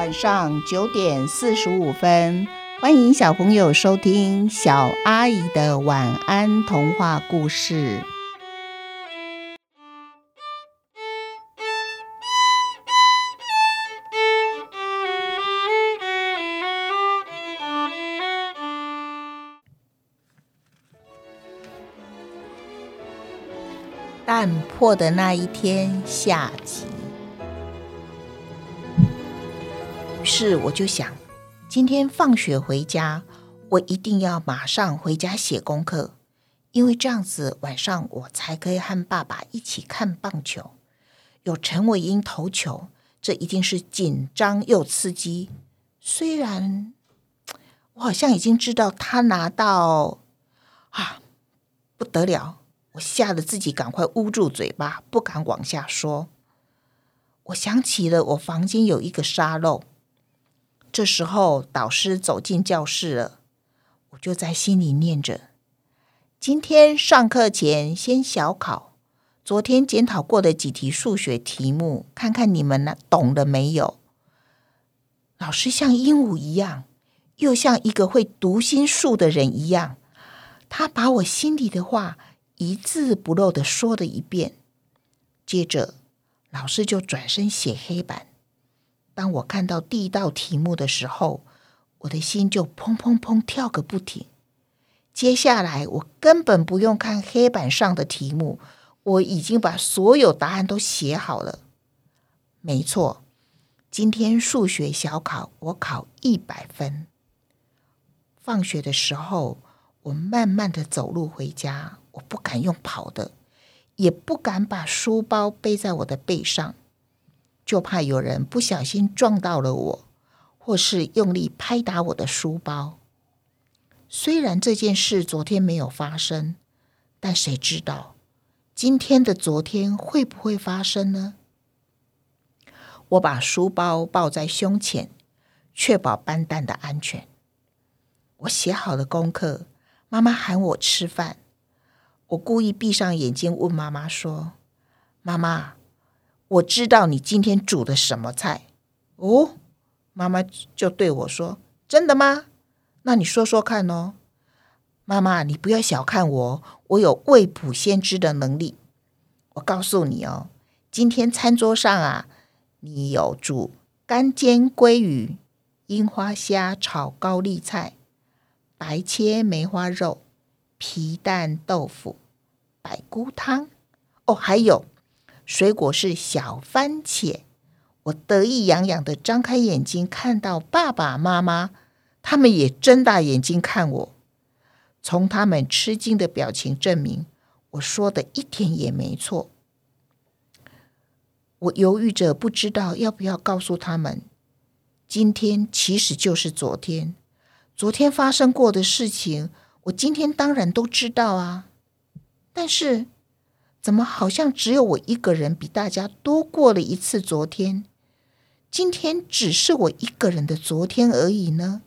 晚上九点四十五分，欢迎小朋友收听小阿姨的晚安童话故事。蛋破的那一天下集。是我就想，今天放学回家，我一定要马上回家写功课，因为这样子晚上我才可以和爸爸一起看棒球。有陈伟英投球，这一定是紧张又刺激。虽然我好像已经知道他拿到啊，不得了。我吓得自己赶快捂住嘴巴，不敢往下说。我想起了我房间有一个沙漏。这时候导师走进教室了，我就在心里念着：今天上课前先小考，昨天检讨过的几题数学题目，看看你们呢懂了没有？老师像鹦鹉一样，又像一个会读心术的人一样，他把我心里的话。一字不漏的说了一遍，接着老师就转身写黑板。当我看到第一道题目的时候，我的心就砰砰砰跳个不停。接下来我根本不用看黑板上的题目，我已经把所有答案都写好了。没错，今天数学小考我考一百分。放学的时候，我慢慢的走路回家。我不敢用跑的，也不敢把书包背在我的背上，就怕有人不小心撞到了我，或是用力拍打我的书包。虽然这件事昨天没有发生，但谁知道今天的昨天会不会发生呢？我把书包抱在胸前，确保班蛋的安全。我写好了功课，妈妈喊我吃饭。我故意闭上眼睛，问妈妈说：“妈妈，我知道你今天煮的什么菜哦？”妈妈就对我说：“真的吗？那你说说看哦。”妈妈，你不要小看我，我有未卜先知的能力。我告诉你哦，今天餐桌上啊，你有煮干煎鲑鱼、樱花虾炒高丽菜、白切梅花肉。皮蛋豆腐、百菇汤，哦，还有水果是小番茄。我得意洋洋的张开眼睛，看到爸爸妈妈，他们也睁大眼睛看我。从他们吃惊的表情证明，我说的一点也没错。我犹豫着，不知道要不要告诉他们，今天其实就是昨天，昨天发生过的事情。我今天当然都知道啊，但是怎么好像只有我一个人比大家多过了一次昨天？今天只是我一个人的昨天而已呢？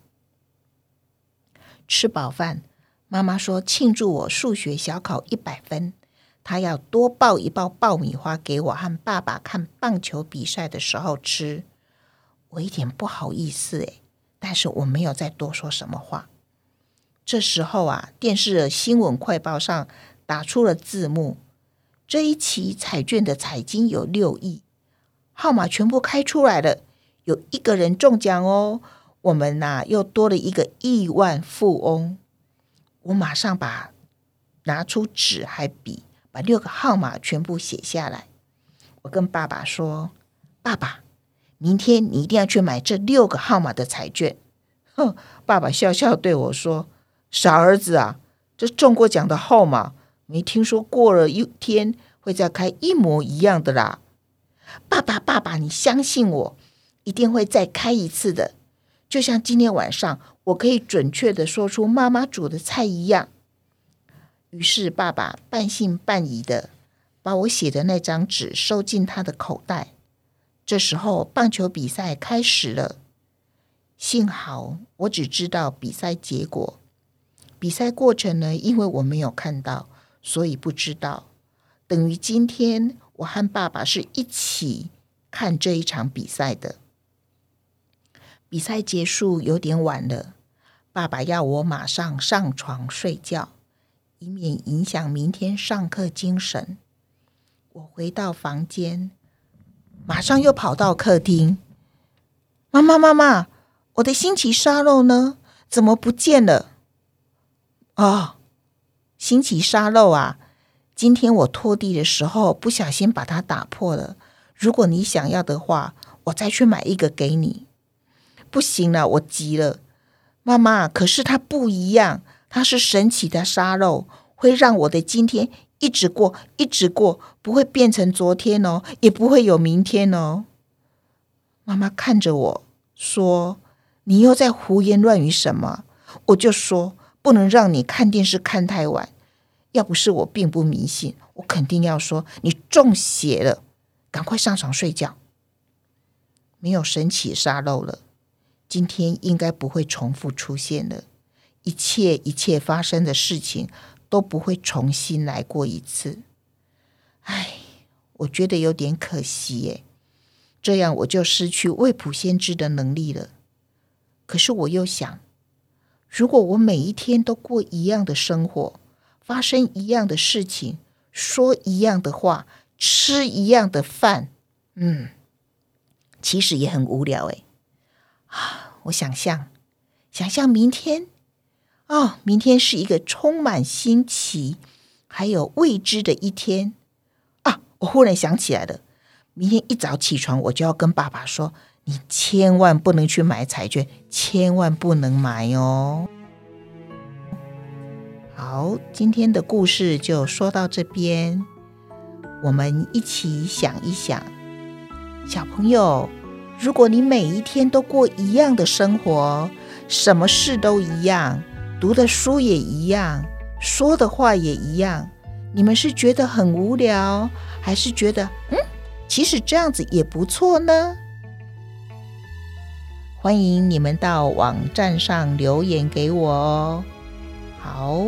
吃饱饭，妈妈说庆祝我数学小考一百分，她要多抱一包爆米花给我和爸爸看棒球比赛的时候吃。我一点不好意思诶，但是我没有再多说什么话。这时候啊，电视新闻快报上打出了字幕：这一期彩券的彩金有六亿，号码全部开出来了，有一个人中奖哦！我们呐又多了一个亿万富翁。我马上把拿出纸还笔，把六个号码全部写下来。我跟爸爸说：“爸爸，明天你一定要去买这六个号码的彩券。”哼，爸爸笑笑对我说。傻儿子啊，这中过奖的号码没听说过了一天会再开一模一样的啦！爸爸，爸爸，你相信我，一定会再开一次的。就像今天晚上，我可以准确的说出妈妈煮的菜一样。于是，爸爸半信半疑的把我写的那张纸收进他的口袋。这时候，棒球比赛开始了。幸好我只知道比赛结果。比赛过程呢？因为我没有看到，所以不知道。等于今天我和爸爸是一起看这一场比赛的。比赛结束有点晚了，爸爸要我马上上床睡觉，以免影响明天上课精神。我回到房间，马上又跑到客厅。妈妈，妈妈，我的新奇沙漏呢？怎么不见了？哦，新奇沙漏啊！今天我拖地的时候不小心把它打破了。如果你想要的话，我再去买一个给你。不行了，我急了，妈妈。可是它不一样，它是神奇的沙漏，会让我的今天一直过，一直过，不会变成昨天哦，也不会有明天哦。妈妈看着我说：“你又在胡言乱语什么？”我就说：“不能让你看电视看太晚。要不是我并不迷信，我肯定要说你中邪了，赶快上床睡觉。没有神奇沙漏了。”今天应该不会重复出现了，一切一切发生的事情都不会重新来过一次。唉，我觉得有点可惜耶，这样我就失去未卜先知的能力了。可是我又想，如果我每一天都过一样的生活，发生一样的事情，说一样的话，吃一样的饭，嗯，其实也很无聊诶。啊！我想象，想象明天哦，明天是一个充满新奇还有未知的一天啊！我忽然想起来了，明天一早起床，我就要跟爸爸说：“你千万不能去买彩券，千万不能买哦。”好，今天的故事就说到这边，我们一起想一想，小朋友。如果你每一天都过一样的生活，什么事都一样，读的书也一样，说的话也一样，你们是觉得很无聊，还是觉得嗯，其实这样子也不错呢？欢迎你们到网站上留言给我哦。好，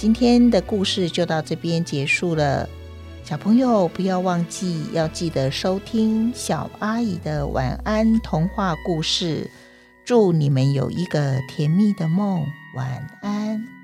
今天的故事就到这边结束了。小朋友，不要忘记要记得收听小阿姨的晚安童话故事。祝你们有一个甜蜜的梦，晚安。